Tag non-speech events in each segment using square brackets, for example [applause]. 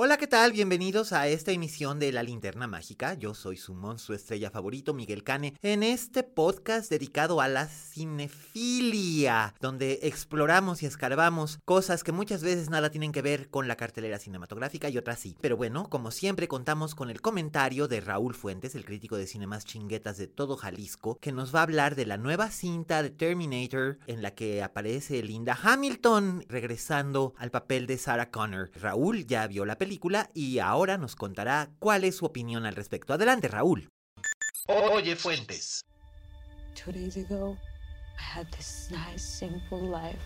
Hola, ¿qué tal? Bienvenidos a esta emisión de La Linterna Mágica. Yo soy su monstruo estrella favorito, Miguel Cane, en este podcast dedicado a la cinefilia, donde exploramos y escarbamos cosas que muchas veces nada tienen que ver con la cartelera cinematográfica y otras sí. Pero bueno, como siempre contamos con el comentario de Raúl Fuentes, el crítico de cine más chinguetas de todo Jalisco, que nos va a hablar de la nueva cinta de Terminator en la que aparece Linda Hamilton regresando al papel de Sarah Connor. Raúl ya vio la película y ahora nos contará cuál es su opinión al respecto. Adelante, Raúl. Oye, Fuentes. Two days ago, I had this nice, simple life.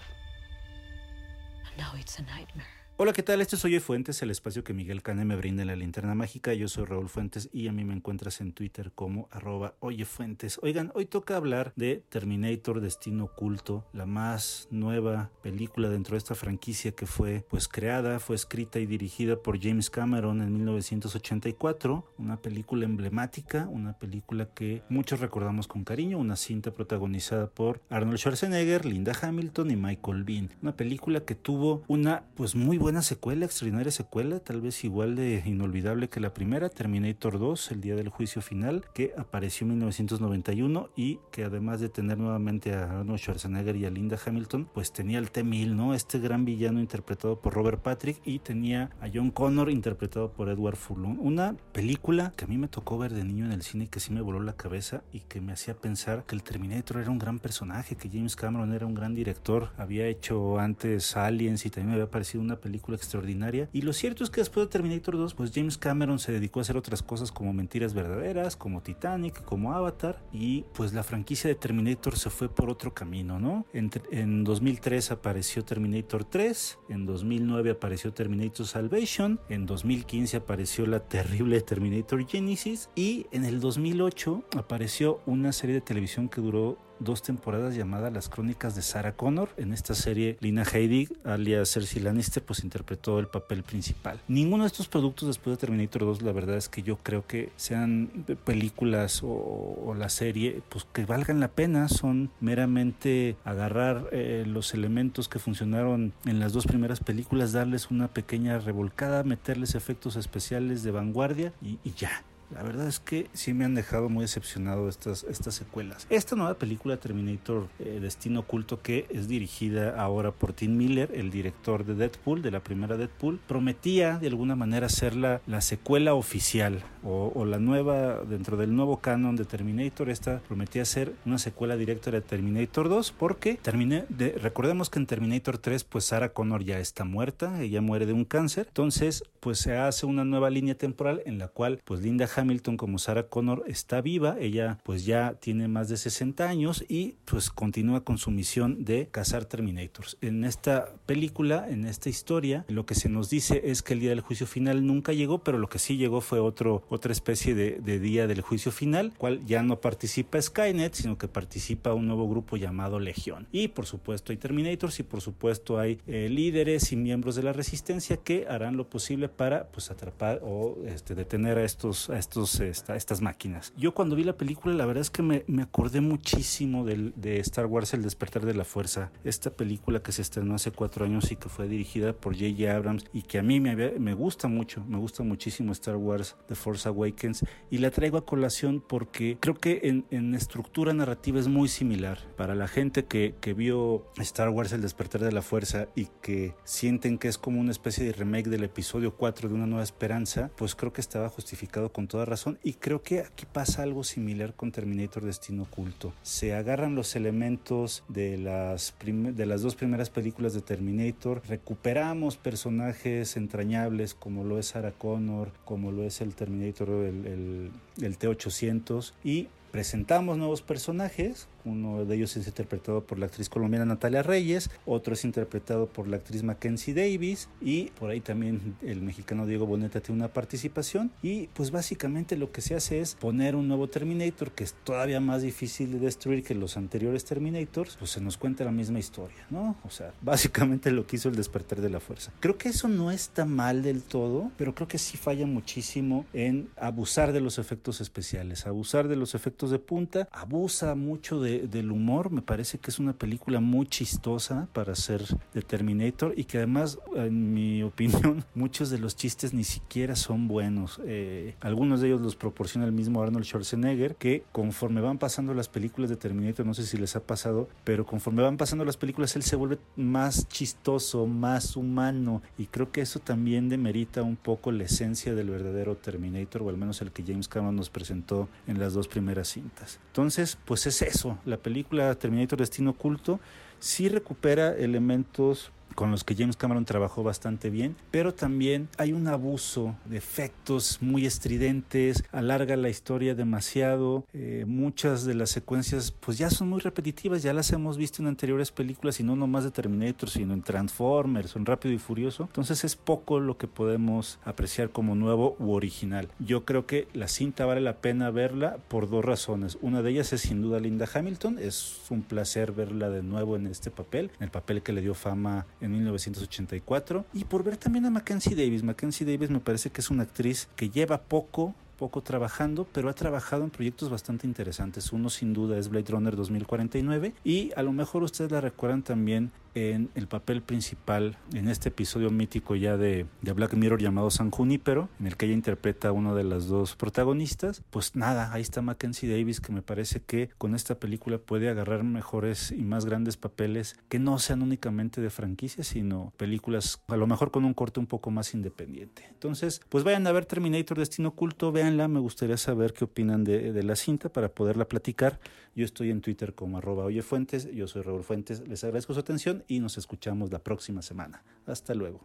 And now it's a nightmare. Hola, ¿qué tal? Este es Oye Fuentes, el espacio que Miguel Cane me brinda en la linterna mágica. Yo soy Raúl Fuentes y a mí me encuentras en Twitter como arroba Oye Fuentes. Oigan, hoy toca hablar de Terminator Destino Oculto, la más nueva película dentro de esta franquicia que fue pues creada, fue escrita y dirigida por James Cameron en 1984. Una película emblemática, una película que muchos recordamos con cariño, una cinta protagonizada por Arnold Schwarzenegger, Linda Hamilton y Michael Bean. Una película que tuvo una pues muy buena secuela, extraordinaria secuela, tal vez igual de inolvidable que la primera, Terminator 2, el día del juicio final, que apareció en 1991 y que además de tener nuevamente a Arnold Schwarzenegger y a Linda Hamilton, pues tenía el T-1000, ¿no? Este gran villano interpretado por Robert Patrick y tenía a John Connor interpretado por Edward Furlong. Una película que a mí me tocó ver de niño en el cine que sí me voló la cabeza y que me hacía pensar que el Terminator era un gran personaje, que James Cameron era un gran director, había hecho antes Aliens y también me había parecido una película extraordinaria. Y lo cierto es que después de Terminator 2, pues James Cameron se dedicó a hacer otras cosas como Mentiras Verdaderas, como Titanic, como Avatar. Y pues la franquicia de Terminator se fue por otro camino, ¿no? En, en 2003 apareció Terminator 3, en 2009 apareció Terminator Salvation, en 2015 apareció la terrible Terminator Genesis y en el 2008 apareció una serie de televisión que duró dos temporadas llamada Las Crónicas de Sarah Connor. En esta serie, Lina Headey, alias Cersei Lannister, pues interpretó el papel principal. Ninguno de estos productos después de Terminator 2, la verdad es que yo creo que sean películas o, la serie, pues que valgan la pena. Son meramente agarrar eh, los elementos que funcionaron en las dos primeras películas, darles una pequeña revolcada, meterles efectos especiales de vanguardia y ya. La verdad es que sí me han dejado muy decepcionado estas, estas secuelas. Esta nueva película Terminator eh, Destino Oculto que es dirigida ahora por Tim Miller, el director de Deadpool, de la primera Deadpool, prometía de alguna manera ser la, la secuela oficial o, la nueva dentro del nuevo canon de Terminator. Esta prometía ser una secuela directa de Terminator 2 porque terminé de, recordemos que en Terminator 3 pues Sarah Connor ya está muerta, ella muere de un cáncer. Entonces pues se hace una nueva línea temporal en la cual pues Linda Hamilton como Sarah Connor está viva, ella pues ya tiene más de 60 años y pues continúa con su misión de cazar Terminators. En esta película, en esta historia, lo que se nos dice es que el día del juicio final nunca llegó, pero lo que sí llegó fue otro, otra especie de, día del juicio final, cual ya no participa Skynet, sino que participa un nuevo grupo llamado Legión. Y por supuesto hay Terminators y por supuesto hay eh, líderes y miembros de la resistencia que harán lo posible para pues atrapar o este, detener a estos, a estos esta, estas máquinas. Yo cuando vi la película, la verdad es que me, me acordé muchísimo de Star Wars El despertar de la fuerza. Esta película que se estrenó hace cuatro años y que fue dirigida por J.J. Abrams y que a mí me, me gusta mucho, me gusta muchísimo Star Wars The Force Awakens y la traigo a colación porque creo que en, en estructura narrativa es muy similar. Para la gente que, que vio Star Wars El despertar de la fuerza y que sienten que es como una especie de remake del episodio 4 de Una nueva esperanza, pues creo que estaba justificado con toda razón y creo que aquí pasa algo similar con Terminator Destino Oculto. Se agarran los elementos de las, de las dos primeras películas de Terminator, recuperamos personajes entrañables como lo es Sarah Connor, como lo es el Terminator, el, el T-800 y presentamos nuevos personajes uno de ellos es interpretado por la actriz colombiana Natalia Reyes, otro es interpretado por la actriz Mackenzie Davis y por ahí también el mexicano Diego Boneta tiene una participación. Y pues básicamente lo que se hace es poner un nuevo Terminator que es todavía más difícil de destruir que los anteriores Terminators, pues se nos cuenta la misma historia, ¿no? O sea, [laughs] básicamente lo que hizo el despertar de la fuerza. Creo que eso no está mal del todo, pero creo que sí falla muchísimo en abusar de los efectos especiales, abusar de los efectos de punta, abusa mucho de del humor. Me parece que es una película muy chistosa para ser de Terminator y que además, en mi [laughs] opinión, muchos de los chistes ni siquiera son buenos. Eh, algunos de ellos los proporciona el mismo Arnold Schwarzenegger, que conforme van pasando las películas de Terminator, no sé si les ha pasado, pero conforme van pasando las películas, él se vuelve más chistoso, más humano y creo que eso también demerita un poco la esencia del verdadero Terminator, o al menos el que James Cameron nos presentó en las dos primeras cintas. Entonces, pues es eso, la película Terminator Destino Oculto sí recupera elementos con los que James Cameron trabajó bastante bien, pero también hay un abuso de efectos muy estridentes, alarga la historia demasiado, eh, muchas de las secuencias pues ya son muy repetitivas, ya las hemos visto en anteriores películas y no nomás de Terminator, sino en Transformers, en Rápido y Furioso, entonces es poco lo que podemos apreciar como nuevo u original. Yo creo que la cinta vale la pena verla por dos razones, una de ellas es sin duda Linda Hamilton, es un placer verla de nuevo en este papel, en el papel que le dio fama en 1984 y por ver también a Mackenzie Davis. Mackenzie Davis me parece que es una actriz que lleva poco poco trabajando, pero ha trabajado en proyectos bastante interesantes. Uno sin duda es Blade Runner 2049 y a lo mejor ustedes la recuerdan también en el papel principal en este episodio mítico ya de, de, Black Mirror llamado San Junípero, en el que ella interpreta a una de las dos protagonistas. Pues nada, ahí está Mackenzie Davis, que me parece que con esta película puede agarrar mejores y más grandes papeles que no sean únicamente de franquicia, sino películas a lo mejor con un corte un poco más independiente. Entonces, pues vayan a ver Terminator Destino Oculto, véanla, me gustaría saber qué opinan de, de la cinta para poderla platicar. Yo estoy en Twitter como arroba oyefuentes, yo soy Raúl Fuentes, les agradezco su atención y nos escuchamos la próxima semana. Hasta luego.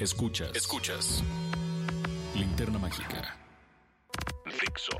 Escuchas. Escuchas. Linterna Mágica. Fixo.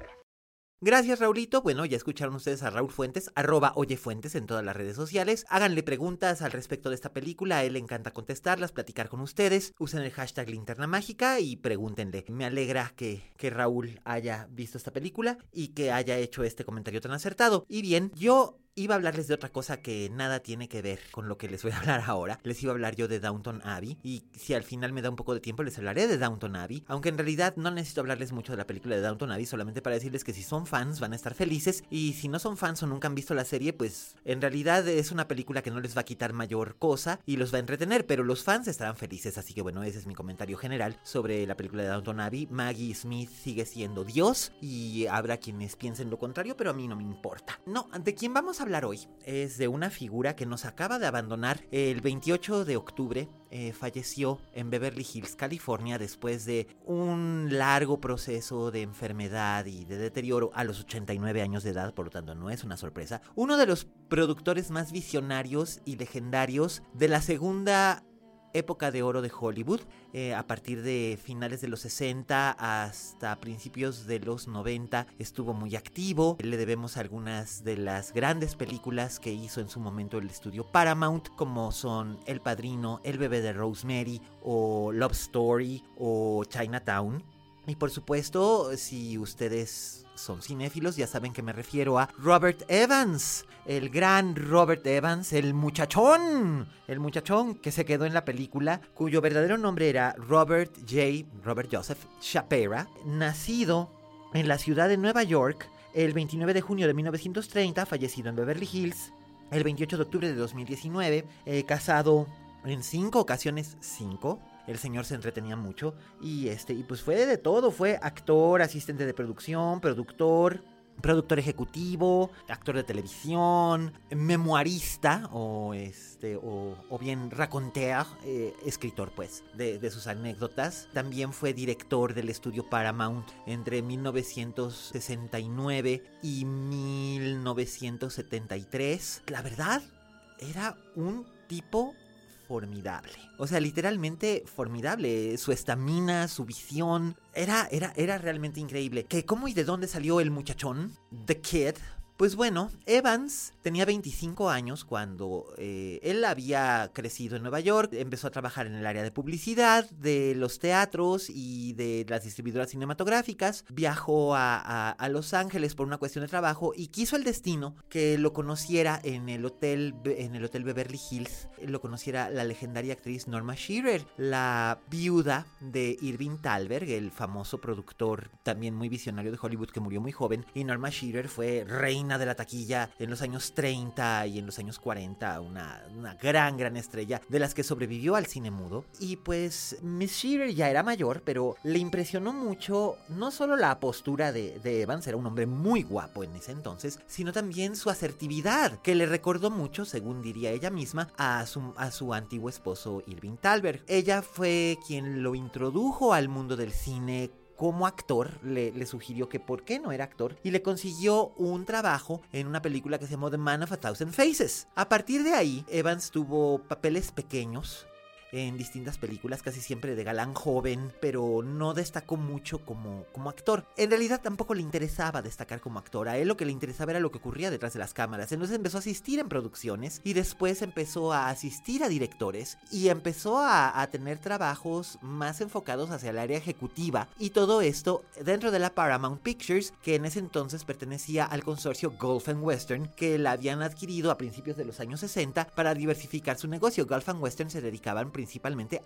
Gracias, Raulito. Bueno, ya escucharon ustedes a Raúl Fuentes, arroba Oye Fuentes en todas las redes sociales. Háganle preguntas al respecto de esta película, a él le encanta contestarlas, platicar con ustedes. Usen el hashtag Linterna Mágica y pregúntenle. Me alegra que, que Raúl haya visto esta película y que haya hecho este comentario tan acertado. Y bien, yo Iba a hablarles de otra cosa que nada tiene que ver con lo que les voy a [laughs] hablar ahora. Les iba a hablar yo de Downton Abbey y si al final me da un poco de tiempo les hablaré de Downton Abbey, aunque en realidad no necesito hablarles mucho de la película de Downton Abbey, solamente para decirles que si son fans van a estar felices y si no son fans o nunca han visto la serie, pues en realidad es una película que no les va a quitar mayor cosa y los va a entretener, pero los fans estarán felices, así que bueno, ese es mi comentario general sobre la película de Downton Abbey. Maggie Smith sigue siendo Dios y habrá quienes piensen lo contrario, pero a mí no me importa. No, ¿de quién vamos a hablar hoy es de una figura que nos acaba de abandonar. El 28 de octubre eh, falleció en Beverly Hills, California, después de un largo proceso de enfermedad y de deterioro a los 89 años de edad, por lo tanto no es una sorpresa. Uno de los productores más visionarios y legendarios de la segunda época de oro de Hollywood, eh, a partir de finales de los 60 hasta principios de los 90 estuvo muy activo. Le debemos algunas de las grandes películas que hizo en su momento el estudio Paramount, como son El Padrino, El bebé de Rosemary o Love Story o Chinatown. Y por supuesto, si ustedes son cinéfilos, ya saben que me refiero a Robert Evans, el gran Robert Evans, el muchachón, el muchachón que se quedó en la película, cuyo verdadero nombre era Robert J. Robert Joseph Shapira, nacido en la ciudad de Nueva York el 29 de junio de 1930, fallecido en Beverly Hills el 28 de octubre de 2019, eh, casado en cinco ocasiones, cinco, el señor se entretenía mucho y este y pues fue de todo, fue actor, asistente de producción, productor, productor ejecutivo, actor de televisión, memoirista o este o, bien raconteur, eh, escritor pues de, sus anécdotas. También fue director del estudio Paramount entre 1969 y 1973. La verdad, era un tipo formidable. O sea, literalmente formidable. Su estamina, su visión. Era, era, era realmente increíble. ¿Qué, ¿Cómo y de dónde salió el muchachón? The Kid. Pues bueno, Evans tenía 25 años cuando eh, él había crecido en Nueva York, empezó a trabajar en el área de publicidad, de los teatros y de las distribuidoras cinematográficas, viajó a, Los Ángeles por una cuestión de trabajo y quiso el destino que lo conociera en el hotel, en el hotel Beverly Hills, lo conociera la legendaria actriz Norma Shearer, la viuda de Irving Thalberg, el famoso productor también muy visionario de Hollywood que murió muy joven, y Norma Shearer fue reina de la taquilla en los años 30 y en los años 40, una, una, gran, gran estrella de las que sobrevivió al cine mudo. Y pues Miss Shearer ya era mayor, pero le impresionó mucho no solo la postura de, de, Evans, era un hombre muy guapo en ese entonces, sino también su asertividad, que le recordó mucho, según diría ella misma, a su, a su antiguo esposo Irving Thalberg. Ella fue quien lo introdujo al mundo del cine como actor, le, sugirió que por qué no era actor y le consiguió un trabajo en una película que se llamó The Man of a Thousand Faces. A partir de ahí, Evans tuvo papeles pequeños en distintas películas, casi siempre de galán joven, pero no destacó mucho como, como actor. En realidad tampoco le interesaba destacar como actor, a él lo que le interesaba era lo que ocurría detrás de las cámaras. Entonces empezó a asistir en producciones y después empezó a asistir a directores y empezó a, a tener trabajos más enfocados hacia el área ejecutiva y todo esto dentro de la Paramount Pictures, que en ese entonces pertenecía al consorcio Gulf and Western, que la habían adquirido a principios de los años 60 para diversificar su negocio. Gulf and Western se dedicaban principalmente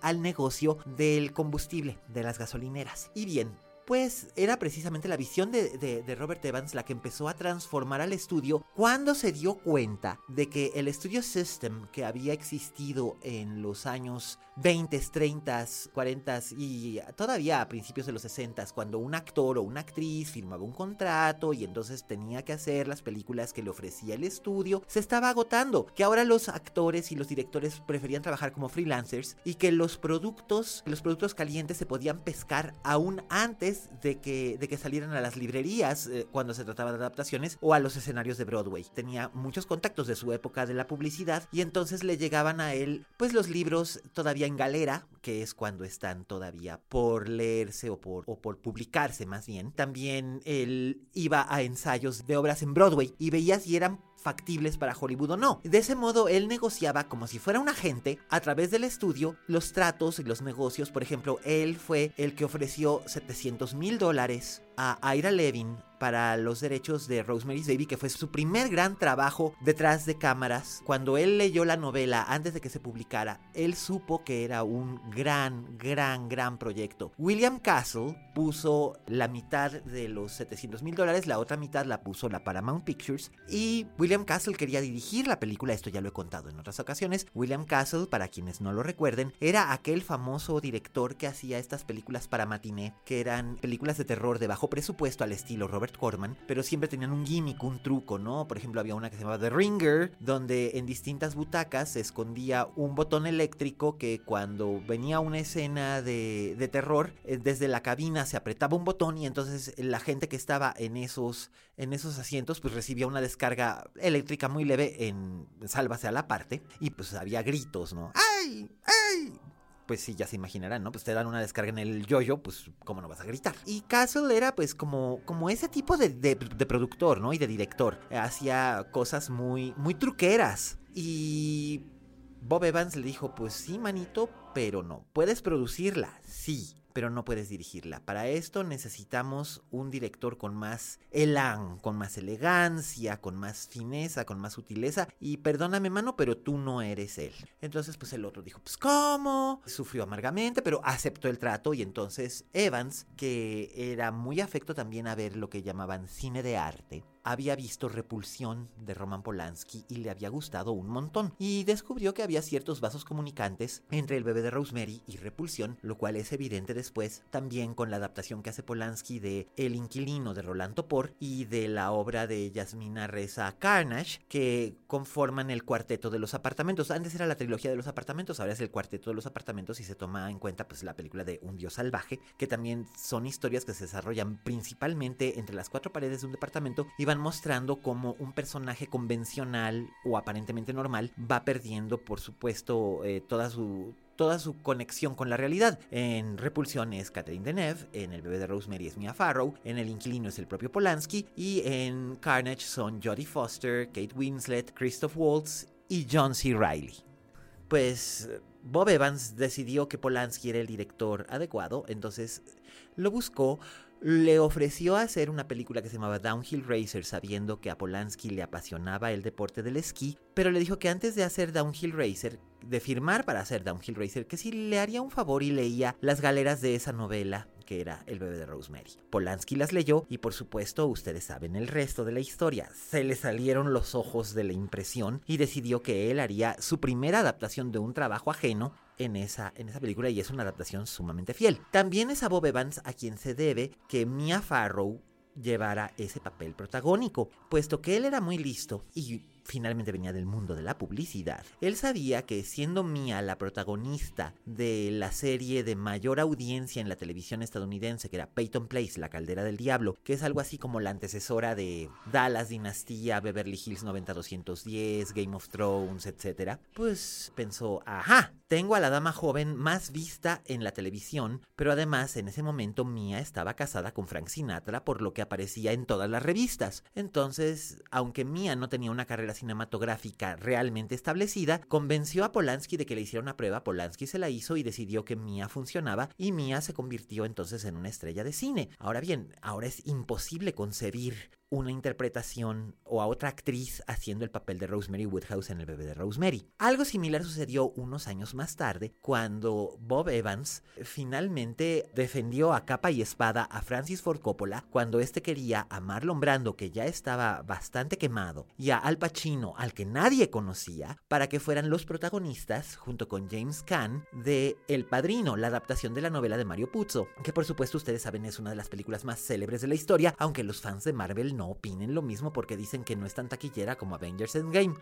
al negocio del combustible, de las gasolineras. Y bien, pues era precisamente la visión de, de, de, Robert Evans la que empezó a transformar al estudio cuando se dio cuenta de que el Studio System que había existido en los años 20, 30, 40 y todavía a principios de los 60, cuando un actor o una actriz firmaba un contrato y entonces tenía que hacer las películas que le ofrecía el estudio, se estaba agotando, que ahora los actores y los directores preferían trabajar como freelancers y que los productos, los productos calientes se podían pescar aún antes de que, de que salieran a las librerías eh, cuando se trataba de adaptaciones o a los escenarios de Broadway. Tenía muchos contactos de su época de la publicidad y entonces le llegaban a él pues los libros todavía en galera, que es cuando están todavía por leerse o por, o por publicarse más bien. También él iba a ensayos de obras en Broadway y veía si eran factibles para Hollywood o no. De ese modo, él negociaba como si fuera un agente a través del estudio los tratos y los negocios. Por ejemplo, él fue el que ofreció 700 mil dólares a Ira Levin para los derechos de Rosemary's Baby, que fue su primer gran trabajo detrás de cámaras. Cuando él leyó la novela antes de que se publicara, él supo que era un gran, gran, gran proyecto. William Castle puso la mitad de los 700 mil dólares, la otra mitad la puso la Paramount Pictures y William Castle quería dirigir la película, esto ya lo he contado en otras ocasiones. William Castle, para quienes no lo recuerden, era aquel famoso director que hacía estas películas para matiné, que eran películas de terror de bajo presupuesto al estilo Robert Corman, pero siempre tenían un gimmick, un truco, ¿no? Por ejemplo, había una que se llamaba The Ringer, donde en distintas butacas se escondía un botón eléctrico que cuando venía una escena de, de terror, eh, desde la cabina se apretaba un botón y entonces la gente que estaba en esos, en esos asientos pues recibía una descarga eléctrica muy leve en Sálvase a la parte y pues había gritos, ¿no? ¡Ay! ¡Ay! pues sí, ya se imaginarán, ¿no? Pues te dan una descarga en el yoyo, pues cómo no vas a gritar. Y Castle era pues como, como ese tipo de, de, de productor, ¿no? Y de director. Hacía cosas muy, muy truqueras. Y Bob Evans le dijo, pues sí, manito, pero no. ¿Puedes producirla? Sí pero no puedes dirigirla. Para esto necesitamos un director con más elan, con más elegancia, con más fineza, con más sutileza. Y perdóname, mano, pero tú no eres él. Entonces, pues el otro dijo, pues ¿cómo? Sufrió amargamente, pero aceptó el trato y entonces Evans, que era muy afecto también a ver lo que llamaban cine de arte, había visto Repulsión de Roman Polanski y le había gustado un montón. Y descubrió que había ciertos vasos comunicantes entre el bebé de Rosemary y Repulsión, lo cual es evidente después también con la adaptación que hace Polanski de El inquilino de Roland Topor y de la obra de Yasmina Reza Carnage, que conforman el cuarteto de los apartamentos. Antes era la trilogía de los apartamentos, ahora es el cuarteto de los apartamentos y se toma en cuenta pues la película de Un Dios Salvaje, que también son historias que se desarrollan principalmente entre las cuatro paredes de un departamento y van mostrando cómo un personaje convencional o aparentemente normal va perdiendo, por supuesto, eh, toda su toda su conexión con la realidad. En Repulsión es Catherine Deneuve, en El bebé de Rosemary es Mia Farrow, en El inquilino es el propio Polanski y en Carnage son Jodie Foster, Kate Winslet, Christoph Waltz y John C. Reilly. Pues Bob Evans decidió que Polanski era el director adecuado, entonces lo buscó, le ofreció hacer una película que se llamaba Downhill Racer sabiendo que a Polanski le apasionaba el deporte del esquí, pero le dijo que antes de hacer Downhill Racer, de firmar para hacer Downhill Racer, que si le haría un favor y leía las galeras de esa novela que era El bebé de Rosemary. Polanski las leyó y por supuesto ustedes saben el resto de la historia. Se le salieron los ojos de la impresión y decidió que él haría su primera adaptación de un trabajo ajeno en esa, en esa película y es una adaptación sumamente fiel. También es a Bob Evans a quien se debe que Mia Farrow llevara ese papel protagónico, puesto que él era muy listo y finalmente venía del mundo de la publicidad. Él sabía que siendo Mia la protagonista de la serie de mayor audiencia en la televisión estadounidense, que era Peyton Place, La Caldera del Diablo, que es algo así como la antecesora de Dallas Dinastía, Beverly Hills 90210, Game of Thrones, etc., pues pensó, ajá, tengo a la dama joven más vista en la televisión, pero además en ese momento Mia estaba casada con Frank Sinatra, por lo que aparecía en todas las revistas. Entonces, aunque Mia no tenía una carrera cinematográfica realmente establecida, convenció a Polanski de que le hiciera una prueba, Polanski se la hizo y decidió que Mia funcionaba y Mia se convirtió entonces en una estrella de cine. Ahora bien, ahora es imposible concebir una interpretación o a otra actriz haciendo el papel de Rosemary Woodhouse en El bebé de Rosemary. Algo similar sucedió unos años más tarde cuando Bob Evans finalmente defendió a capa y espada a Francis Ford Coppola cuando este quería a Marlon Brando que ya estaba bastante quemado y a Al Pacino al que nadie conocía para que fueran los protagonistas junto con James Caan de El Padrino, la adaptación de la novela de Mario Puzo, que por supuesto ustedes saben es una de las películas más célebres de la historia, aunque los fans de Marvel no opinen lo mismo porque dicen que no es tan taquillera como Avengers Endgame.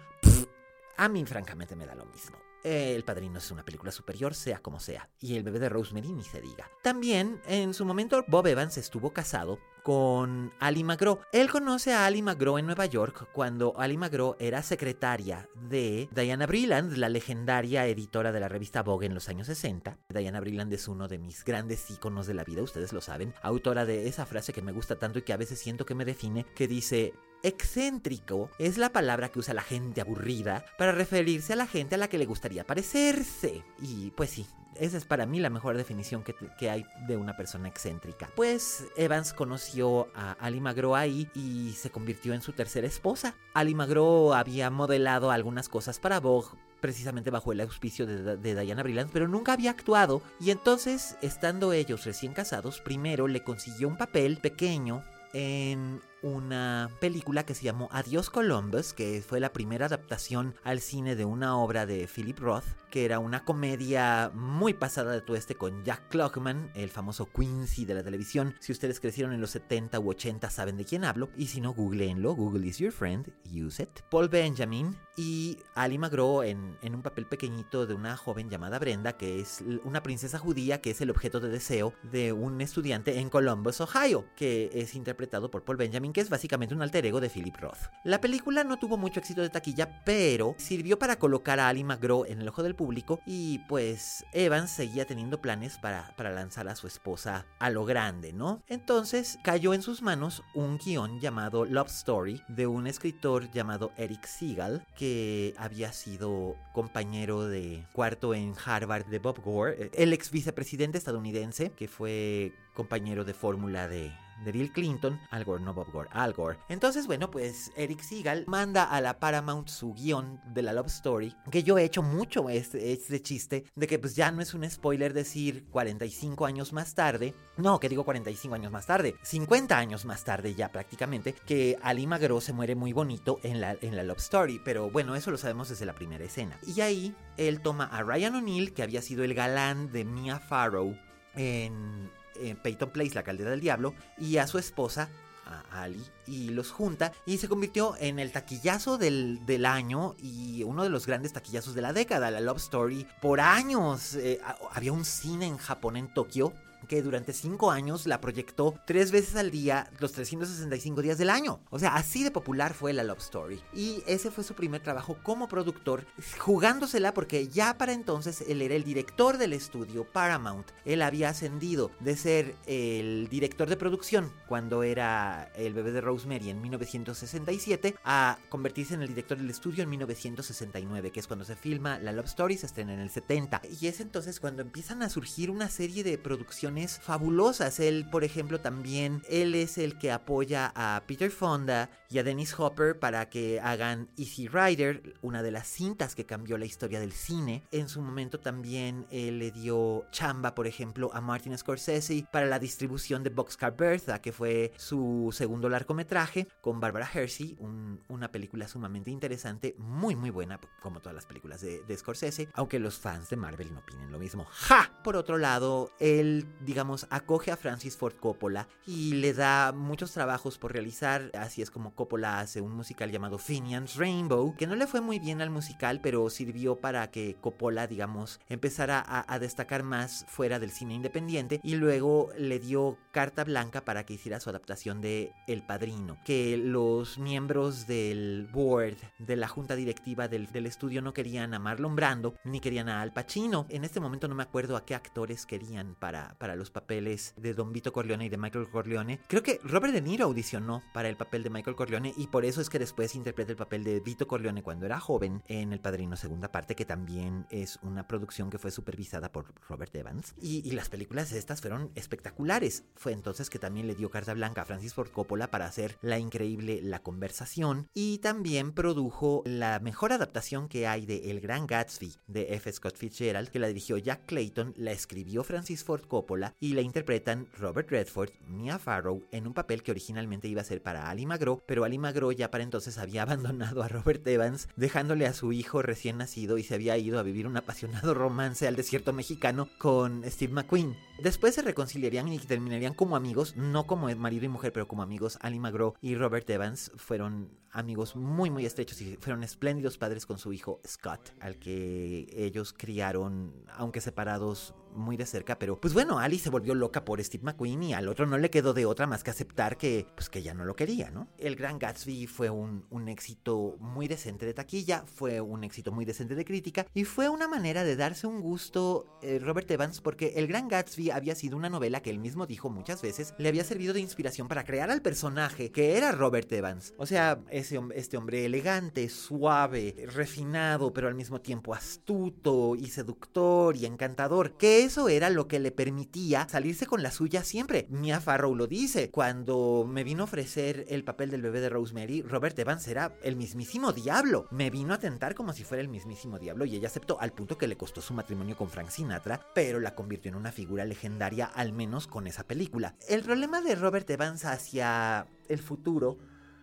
A mí francamente me da lo mismo. El Padrino es una película superior, sea como sea, y El bebé de Rosemary ni se diga. También, en su momento, Bob Evans estuvo casado con Ali McGraw. Él conoce a Ali McGraw en Nueva York cuando Ali McGraw era secretaria de Diana Brilland, la legendaria editora de la revista Vogue en los años 60. Diana Brilland es uno de mis grandes íconos de la vida, ustedes lo saben, autora de esa frase que me gusta tanto y que a veces siento que me define, que dice, excéntrico es la palabra que usa la gente aburrida para referirse a la gente a la que le gustaría parecerse. Y pues sí, esa es para mí la mejor definición que, que, hay de una persona excéntrica. Pues Evans conoció a Ali McGraw ahí y se convirtió en su tercera esposa. Ali McGraw había modelado algunas cosas para Vogue precisamente bajo el auspicio de, de, Diana Brilland, pero nunca había actuado y entonces, estando ellos recién casados, primero le consiguió un papel pequeño en una película que se llamó Adiós Columbus, que fue la primera adaptación al cine de una obra de Philip Roth, que era una comedia muy pasada de tueste con Jack Klugman, el famoso Quincy de la televisión. Si ustedes crecieron en los 70 u 80 saben de quién hablo, y si no, googleenlo, Google is your friend, use it. Paul Benjamin y Ali McGraw en, en un papel pequeñito de una joven llamada Brenda, que es una princesa judía que es el objeto de deseo de un estudiante en Columbus, Ohio, que es interpretado por Paul Benjamin que es básicamente un alter ego de Philip Roth. La película no tuvo mucho éxito de taquilla, pero sirvió para colocar a Ali McGraw en el ojo del público y pues Evans seguía teniendo planes para, para lanzar a su esposa a lo grande, ¿no? Entonces cayó en sus manos un guion llamado Love Story de un escritor llamado Eric Seagal que había sido compañero de cuarto en Harvard de Bob Gore, el ex vicepresidente estadounidense que fue compañero de fórmula de, de Bill Clinton, Al Gore, no Bob Gore, Al Gore. Entonces, bueno, pues Eric Segal manda a la Paramount su guion de la Love Story, que yo he hecho mucho este, este chiste de que pues ya no es un spoiler decir 45 años más tarde, no, que digo 45 años más tarde, 50 años más tarde ya prácticamente, que Ali Magro se muere muy bonito en la, en la Love Story, pero bueno, eso lo sabemos desde la primera escena. Y ahí él toma a Ryan O'Neill, que había sido el galán de Mia Farrow en en Peyton Place, la caldera del diablo, y a su esposa, a Ali, y los junta y se convirtió en el taquillazo del, año y uno de los grandes taquillazos de la década, la Love Story. Por años eh, había un cine en Japón, en Tokio, que durante cinco años la proyectó tres veces al día, los 365 días del año. O sea, así de popular fue la Love Story. Y ese fue su primer trabajo como productor, jugándosela porque ya para entonces él era el director del estudio Paramount. Él había ascendido de ser el director de producción cuando era el bebé de Rosemary en 1967 a convertirse en el director del estudio en 1969, que es cuando se filma la Love Story, se estrena en el 70. Y es entonces cuando empiezan a surgir una serie de producciones fabulosas. Él, por ejemplo, también, él es el que apoya a Peter Fonda y a Dennis Hopper para que hagan Easy Rider, una de las cintas que cambió la historia del cine. En su momento también le dio chamba, por ejemplo, a Martin Scorsese para la distribución de Boxcar Bertha, que fue su segundo largometraje con Barbara Hershey, una película sumamente interesante, muy muy buena, como todas las películas de, Scorsese, aunque los fans de Marvel no opinen lo mismo. ¡Ja! Por otro lado, él digamos, acoge a Francis Ford Coppola y le da muchos trabajos por realizar. Así es como hace un musical llamado Finian's Rainbow, que no le fue muy bien al musical, pero sirvió para que Coppola, digamos, empezara a, destacar más fuera del cine independiente y luego le dio carta blanca para que hiciera su adaptación de El Padrino, que los miembros del board, de la junta directiva del, del estudio no querían a Marlon Brando ni querían a Al Pacino. En este momento no me acuerdo a qué actores querían para, para los papeles de Don Vito Corleone y de Michael Corleone. Creo que Robert De Niro audicionó para el papel de Michael Corleone y por eso es que después interpreta el papel de Vito Corleone cuando era joven en El Padrino Segunda Parte, que también es una producción que fue supervisada por Robert Evans. Y, las películas estas fueron espectaculares. Fue entonces que también le dio carta blanca a Francis Ford Coppola para hacer la increíble La Conversación y también produjo la mejor adaptación que hay de El Gran Gatsby de F. Scott Fitzgerald, que la dirigió Jack Clayton, la escribió Francis Ford Coppola y la interpretan Robert Redford, Mia Farrow en un papel que originalmente iba a ser para Ali Magro, Ali Magro ya para entonces había [laughs] abandonado a Robert Evans, dejándole a su hijo recién nacido y se había ido a vivir un apasionado romance al desierto mexicano con Steve McQueen. Después se reconciliarían y terminarían como amigos, no como marido y mujer, pero como amigos. Ali Magro y Robert Evans fueron amigos muy muy estrechos y fueron espléndidos padres con su hijo Scott, al que ellos criaron, aunque separados muy de cerca, pero pues bueno, Ali se volvió loca por Steve McQueen y al otro no le quedó de otra más que aceptar que pues que ya no lo quería, ¿no? El Gran Gatsby fue un, un éxito muy decente de taquilla, fue un éxito muy decente de crítica y fue una manera de darse un gusto eh, Robert Evans porque El Gran Gatsby había sido una novela que él mismo dijo muchas veces le había servido de inspiración para crear al personaje que era Robert Evans. O sea, ese, este hombre elegante, suave, refinado, pero al mismo tiempo astuto y seductor y encantador, que eso era lo que le permitía salirse con la suya siempre. Mia Farrow lo dice, cuando me vino a ofrecer el papel del bebé de Rosemary, Robert Evans era el mismísimo diablo. Me vino a tentar como si fuera el mismísimo diablo y ella aceptó al punto que le costó su matrimonio con Frank Sinatra, pero la convirtió en una figura legendaria al menos con esa película. El problema de Robert Evans hacia el futuro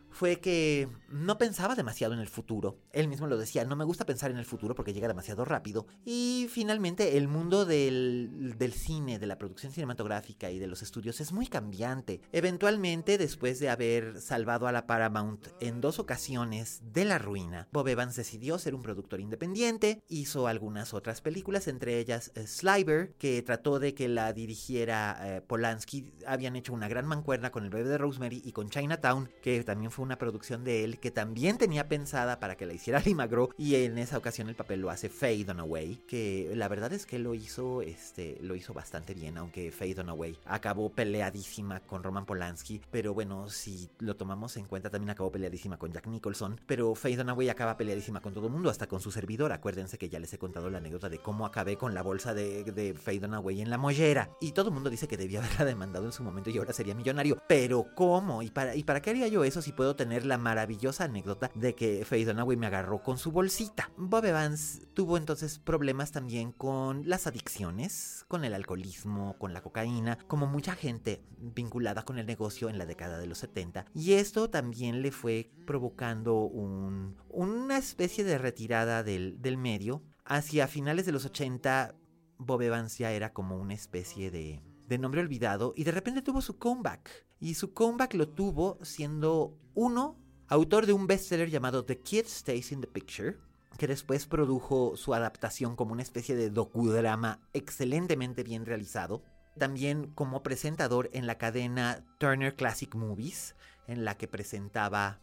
fue que no pensaba demasiado en el futuro. Él mismo lo decía, no me gusta pensar en el futuro porque llega demasiado rápido. Y finalmente el mundo del, del, cine, de la producción cinematográfica y de los estudios es muy cambiante. Eventualmente, después de haber salvado a la Paramount en dos ocasiones de la ruina, Bob Evans decidió ser un productor independiente, hizo algunas otras películas, entre ellas eh, Sliver, que trató de que la dirigiera eh, Polanski. Habían hecho una gran mancuerna con El bebé de Rosemary y con Chinatown, que también fue una producción de él que también tenía pensada para que la hiciera Limagro y en esa ocasión el papel lo hace Faye Dunaway, que la verdad es que lo hizo, este, lo hizo bastante bien, aunque Faye Dunaway acabó peleadísima con Roman Polanski, pero bueno, si lo tomamos en cuenta también acabó peleadísima con Jack Nicholson, pero Faye Dunaway acaba peleadísima con todo el mundo, hasta con su servidor, acuérdense que ya les he contado la anécdota de cómo acabé con la bolsa de, de Faye Dunaway en la mollera, y todo el mundo dice que debía haberla demandado en su momento y ahora sería millonario, pero ¿cómo? ¿Y para, ¿y para qué haría yo eso si puedo tener la maravillosa anécdota de que Faye Dunaway me agarró con su bolsita? Bob Evans tuvo entonces problemas también con las adicciones, con el alcoholismo, con la cocaína, como mucha gente vinculada con el negocio en la década de los 70. Y esto también le fue provocando un, una especie de retirada del, del medio. Hacia finales de los 80, Bob Evans ya era como una especie de, de nombre olvidado y de repente tuvo su comeback. Y su comeback lo tuvo siendo uno, autor de un bestseller llamado The Kid Stays in the Picture, que después produjo su adaptación como una especie de docudrama excelentemente bien realizado. También como presentador en la cadena Turner Classic Movies, en la que presentaba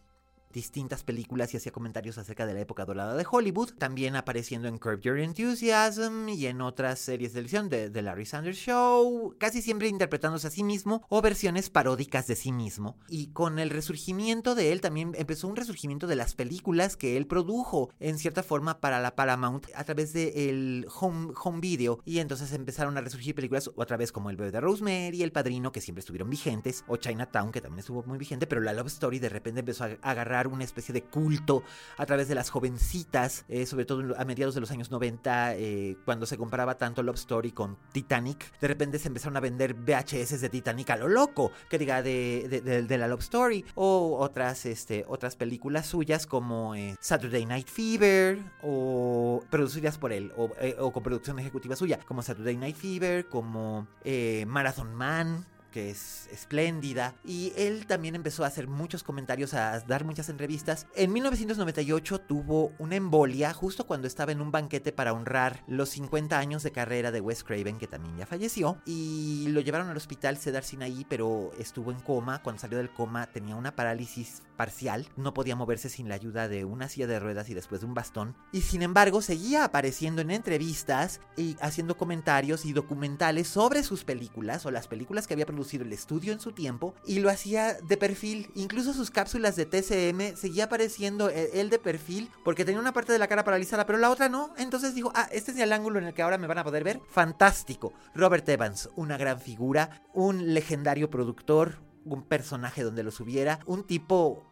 distintas películas y hacía comentarios acerca de la época dorada de Hollywood, también apareciendo en Curb Your Enthusiasm y en otras series de televisión de The Larry Sanders Show, casi siempre interpretándose a sí mismo o versiones paródicas de sí mismo. Y con el resurgimiento de él también empezó un resurgimiento de las películas que él produjo en cierta forma para la Paramount a través del home, home video y entonces empezaron a resurgir películas otra vez como El bebé de Rosemary, El Padrino que siempre estuvieron vigentes o Chinatown que también estuvo muy vigente, pero la Love Story de repente empezó a agarrar una especie de culto a través de las jovencitas, eh, sobre todo a mediados de los años 90, eh, cuando se comparaba tanto Love Story con Titanic. De repente se empezaron a vender VHS de Titanic a lo loco, que diga de, de, la Love Story, o otras, este, otras películas suyas como eh, Saturday Night Fever, o producidas por él, o, o, con producción ejecutiva suya, como Saturday Night Fever, como Marathon Man que es espléndida. Y él también empezó a hacer muchos comentarios, a dar muchas entrevistas. En 1998 tuvo una embolia justo cuando estaba en un banquete para honrar los 50 años de carrera de Wes Craven, que también ya falleció. Y lo llevaron al hospital Cedar Sinai, pero estuvo en coma. Cuando salió del coma tenía una parálisis parcial. No podía moverse sin la ayuda de una silla de ruedas y después de un bastón. Y sin embargo seguía apareciendo en entrevistas y haciendo comentarios y documentales sobre sus películas o las películas que había el estudio en su tiempo y lo hacía de perfil. Incluso sus cápsulas de TCM seguía apareciendo él de perfil porque tenía una parte de la cara paralizada, pero la otra no. Entonces dijo, ah, este es el ángulo en el que ahora me van a poder ver. Fantástico. Robert Evans, una gran figura, un legendario productor, un personaje donde lo subiera, un tipo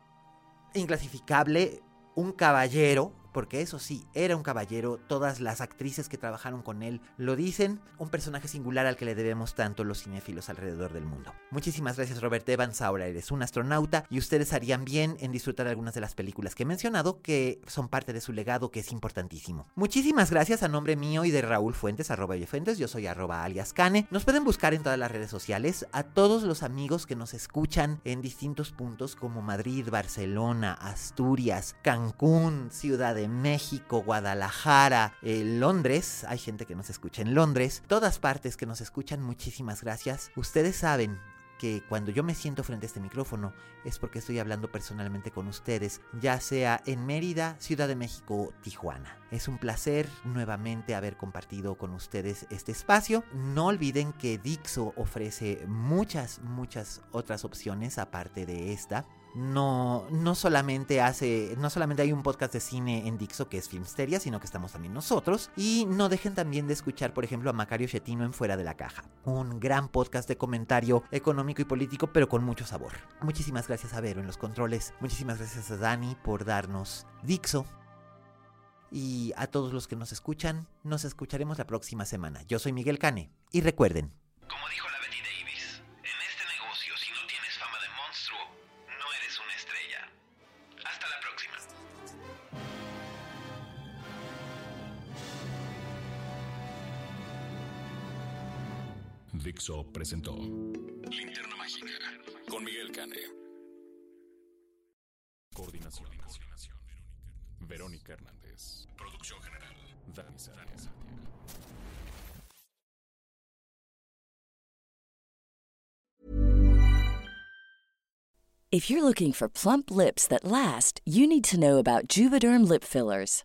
inclasificable, un caballero, porque eso sí, era un caballero, todas las actrices que trabajaron con él lo dicen, un personaje singular al que le debemos tanto los cinéfilos alrededor del mundo. Muchísimas gracias Robert Evans, ahora eres un astronauta y ustedes harían bien en disfrutar algunas de las películas que he mencionado que son parte de su legado que es importantísimo. Muchísimas gracias a nombre mío y de Raúl Fuentes, arroba Fuentes, yo soy arroba alias Cane. Nos pueden buscar en todas las redes sociales a todos los amigos que nos escuchan en distintos puntos como Madrid, Barcelona, Asturias, Cancún, Ciudad de México, Guadalajara, eh, Londres, hay gente que nos escucha en Londres, todas partes que nos escuchan, muchísimas gracias. Ustedes saben que cuando yo me siento frente a este micrófono es porque estoy hablando personalmente con ustedes, ya sea en Mérida, Ciudad de México o Tijuana. Es un placer nuevamente haber compartido con ustedes este espacio. No olviden que Dixo ofrece muchas, muchas otras opciones aparte de esta no, no solamente hace, no solamente hay un podcast de cine en Dixo que es Filmsteria, sino que estamos también nosotros. Y no dejen también de escuchar, por ejemplo, a Macario Chetino en Fuera de la Caja. Un gran podcast de comentario económico y político, pero con mucho sabor. Muchísimas gracias a Vero en los controles. Muchísimas gracias a Dani por darnos Dixo. Y a todos los que nos escuchan, nos escucharemos la próxima semana. Yo soy Miguel Cane. Y recuerden. Como dijo la Dixo presentó Linterna Mágica con Miguel Cane. Coordinación. Verónica Hernández. Producción general. Dani. If you're looking for plump lips that last, you need to know about Juvederm lip fillers.